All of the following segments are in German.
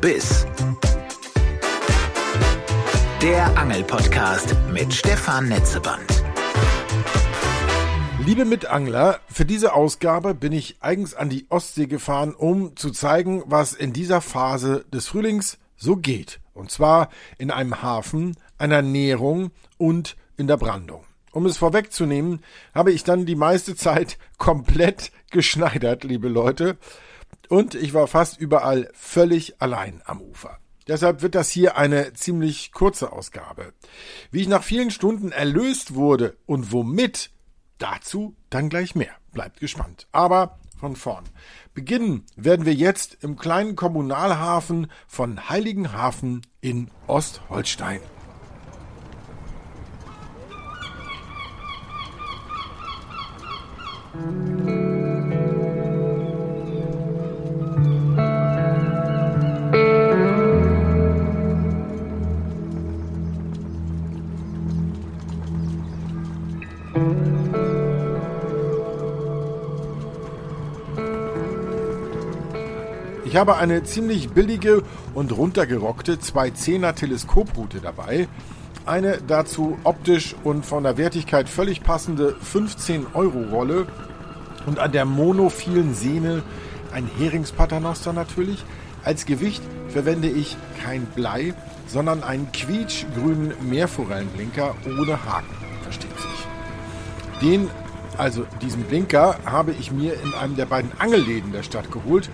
Biss. Der Angelpodcast mit Stefan Netzeband. Liebe Mitangler, für diese Ausgabe bin ich eigens an die Ostsee gefahren, um zu zeigen, was in dieser Phase des Frühlings so geht. Und zwar in einem Hafen, einer Nährung und in der Brandung. Um es vorwegzunehmen, habe ich dann die meiste Zeit komplett geschneidert, liebe Leute. Und ich war fast überall völlig allein am Ufer. Deshalb wird das hier eine ziemlich kurze Ausgabe. Wie ich nach vielen Stunden erlöst wurde und womit, dazu dann gleich mehr. Bleibt gespannt. Aber von vorn. Beginnen werden wir jetzt im kleinen Kommunalhafen von Heiligenhafen in Ostholstein. Habe eine ziemlich billige und runtergerockte 210er Teleskoproute dabei, eine dazu optisch und von der Wertigkeit völlig passende 15 Euro Rolle und an der monophilen Sehne ein Heringspaternoster natürlich. Als Gewicht verwende ich kein Blei, sondern einen quietschgrünen Meerforellenblinker ohne Haken, versteht sich. Den, also diesen Blinker, habe ich mir in einem der beiden Angelläden der Stadt geholt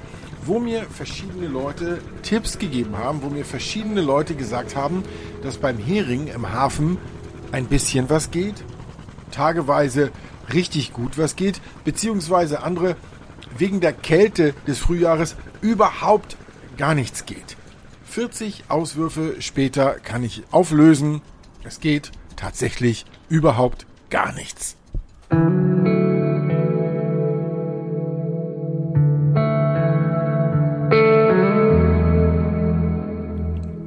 wo mir verschiedene Leute Tipps gegeben haben, wo mir verschiedene Leute gesagt haben, dass beim Hering im Hafen ein bisschen was geht, tageweise richtig gut was geht, beziehungsweise andere wegen der Kälte des Frühjahres überhaupt gar nichts geht. 40 Auswürfe später kann ich auflösen, es geht tatsächlich überhaupt gar nichts.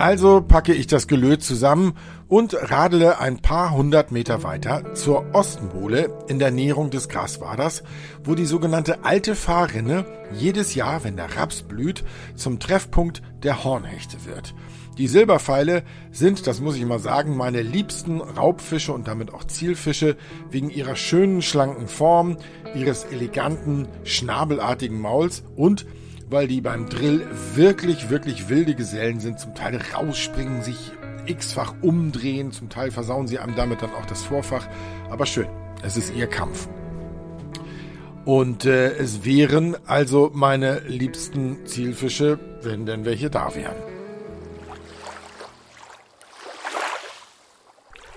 Also packe ich das Gelöt zusammen und radele ein paar hundert Meter weiter zur Ostenbohle in der Näherung des Graswaders, wo die sogenannte alte Fahrrinne jedes Jahr, wenn der Raps blüht, zum Treffpunkt der Hornhechte wird. Die Silberpfeile sind, das muss ich mal sagen, meine liebsten Raubfische und damit auch Zielfische wegen ihrer schönen, schlanken Form, ihres eleganten, schnabelartigen Mauls und weil die beim Drill wirklich, wirklich wilde Gesellen sind, zum Teil rausspringen, sich x-fach umdrehen, zum Teil versauen sie einem damit dann auch das Vorfach. Aber schön, es ist ihr Kampf. Und äh, es wären also meine liebsten Zielfische, wenn denn welche da wären.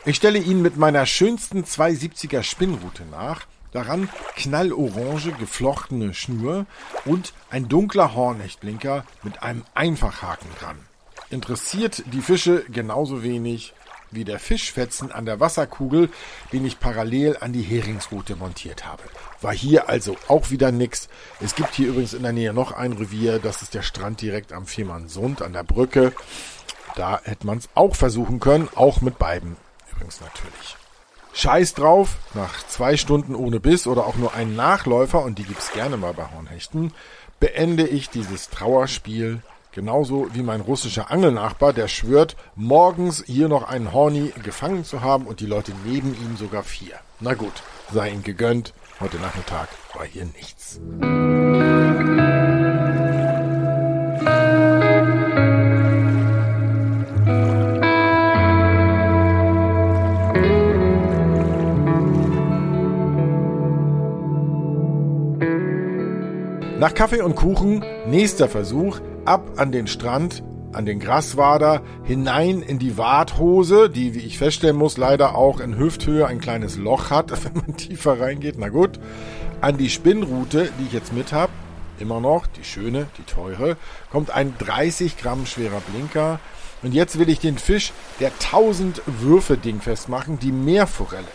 Ich stelle ihn mit meiner schönsten 270er Spinnrute nach Daran knallorange geflochtene Schnur und ein dunkler Hornhechtblinker mit einem Einfachhaken dran. Interessiert die Fische genauso wenig wie der Fischfetzen an der Wasserkugel, den ich parallel an die Heringsrute montiert habe. War hier also auch wieder nix. Es gibt hier übrigens in der Nähe noch ein Revier, das ist der Strand direkt am Fehmarnsund an der Brücke. Da hätte man es auch versuchen können, auch mit beiden übrigens natürlich. Scheiß drauf, nach zwei Stunden ohne Biss oder auch nur einen Nachläufer, und die gibt's gerne mal bei Hornhechten, beende ich dieses Trauerspiel genauso wie mein russischer Angelnachbar, der schwört, morgens hier noch einen Horny gefangen zu haben und die Leute neben ihm sogar vier. Na gut, sei ihm gegönnt, heute Nachmittag war hier nichts. Nach Kaffee und Kuchen, nächster Versuch, ab an den Strand, an den Graswader, hinein in die Warthose, die, wie ich feststellen muss, leider auch in Hüfthöhe ein kleines Loch hat, wenn man tiefer reingeht. Na gut. An die Spinnrute, die ich jetzt mit habe, immer noch, die schöne, die teure, kommt ein 30 Gramm schwerer Blinker. Und jetzt will ich den Fisch der 1000 Würfe Ding festmachen, die Meerforelle.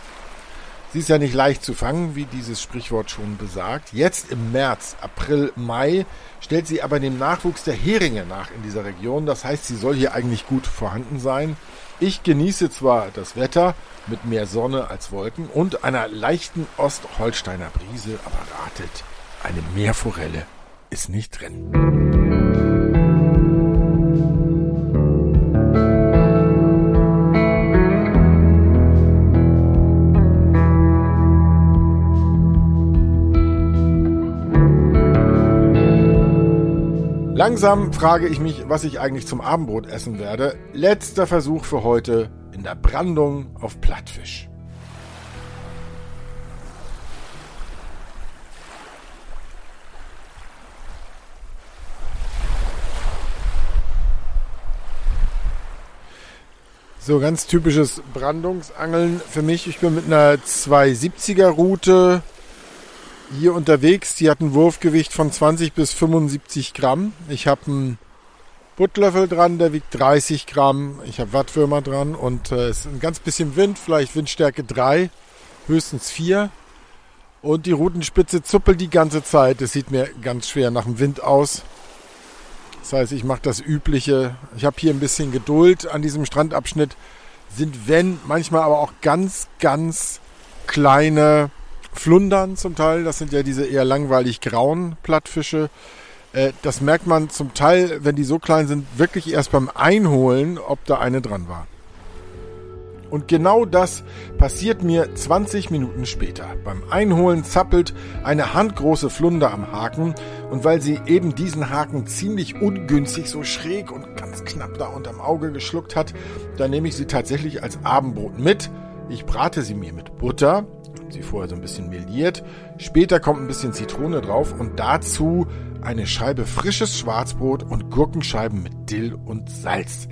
Sie ist ja nicht leicht zu fangen, wie dieses Sprichwort schon besagt. Jetzt im März, April, Mai stellt sie aber dem Nachwuchs der Heringe nach in dieser Region. Das heißt, sie soll hier eigentlich gut vorhanden sein. Ich genieße zwar das Wetter mit mehr Sonne als Wolken und einer leichten Ostholsteiner Brise, aber ratet, eine Meerforelle ist nicht drin. Langsam frage ich mich, was ich eigentlich zum Abendbrot essen werde. Letzter Versuch für heute in der Brandung auf Plattfisch. So, ganz typisches Brandungsangeln für mich. Ich bin mit einer 270er Route hier unterwegs. Die hat ein Wurfgewicht von 20 bis 75 Gramm. Ich habe einen Buttlöffel dran, der wiegt 30 Gramm. Ich habe Wattwürmer dran und äh, es ist ein ganz bisschen Wind, vielleicht Windstärke 3, höchstens 4. Und die Routenspitze zuppelt die ganze Zeit. Das sieht mir ganz schwer nach dem Wind aus. Das heißt, ich mache das Übliche. Ich habe hier ein bisschen Geduld an diesem Strandabschnitt. Sind, wenn, manchmal aber auch ganz, ganz kleine Flundern zum Teil. Das sind ja diese eher langweilig grauen Plattfische. Äh, das merkt man zum Teil, wenn die so klein sind, wirklich erst beim Einholen, ob da eine dran war. Und genau das passiert mir 20 Minuten später. Beim Einholen zappelt eine handgroße Flunder am Haken und weil sie eben diesen Haken ziemlich ungünstig so schräg und ganz knapp da unterm Auge geschluckt hat, da nehme ich sie tatsächlich als Abendbrot mit. Ich brate sie mir mit Butter, sie vorher so ein bisschen meliert, später kommt ein bisschen Zitrone drauf und dazu eine Scheibe frisches Schwarzbrot und Gurkenscheiben mit Dill und Salz.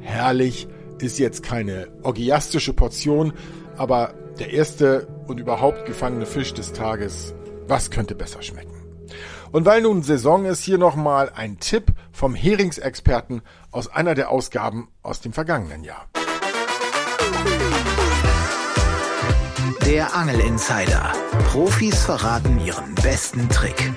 Herrlich ist jetzt keine orgiastische Portion, aber der erste und überhaupt gefangene Fisch des Tages, was könnte besser schmecken? Und weil nun Saison ist, hier nochmal ein Tipp vom Heringsexperten aus einer der Ausgaben aus dem vergangenen Jahr. Der Angel Insider. Profis verraten ihren besten Trick.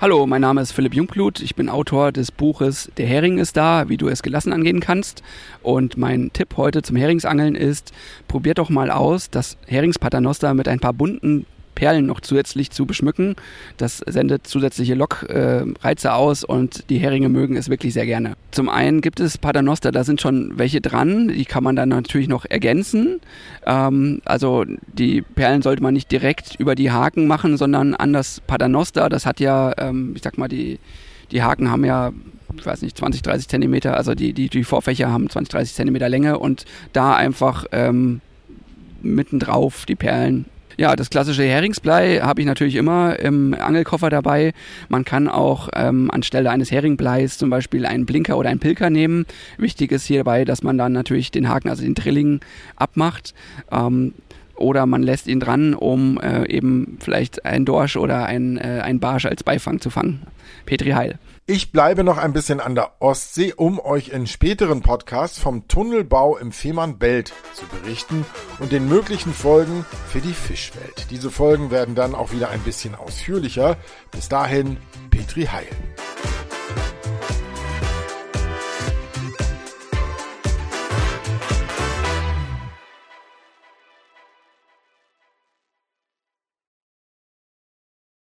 Hallo, mein Name ist Philipp Jungblut. Ich bin Autor des Buches Der Hering ist da, wie du es gelassen angehen kannst. Und mein Tipp heute zum Heringsangeln ist, probiert doch mal aus, das Heringspaternoster mit ein paar bunten Perlen noch zusätzlich zu beschmücken. Das sendet zusätzliche Lockreize äh, aus und die Heringe mögen es wirklich sehr gerne. Zum einen gibt es Paternoster, da sind schon welche dran, die kann man dann natürlich noch ergänzen. Ähm, also die Perlen sollte man nicht direkt über die Haken machen, sondern an das Paternoster. Das hat ja, ähm, ich sag mal, die, die Haken haben ja ich weiß nicht, 20, 30 Zentimeter, also die, die, die Vorfächer haben 20, 30 Zentimeter Länge und da einfach ähm, mittendrauf die Perlen ja, das klassische Heringsblei habe ich natürlich immer im Angelkoffer dabei. Man kann auch ähm, anstelle eines Heringbleis zum Beispiel einen Blinker oder einen Pilker nehmen. Wichtig ist hierbei, dass man dann natürlich den Haken, also den Drilling, abmacht. Ähm, oder man lässt ihn dran, um äh, eben vielleicht einen Dorsch oder ein, äh, ein Barsch als Beifang zu fangen. Petri Heil. Ich bleibe noch ein bisschen an der Ostsee, um euch in späteren Podcasts vom Tunnelbau im Fehmarnbelt zu berichten und den möglichen Folgen für die Fischwelt. Diese Folgen werden dann auch wieder ein bisschen ausführlicher. Bis dahin, Petri Heil.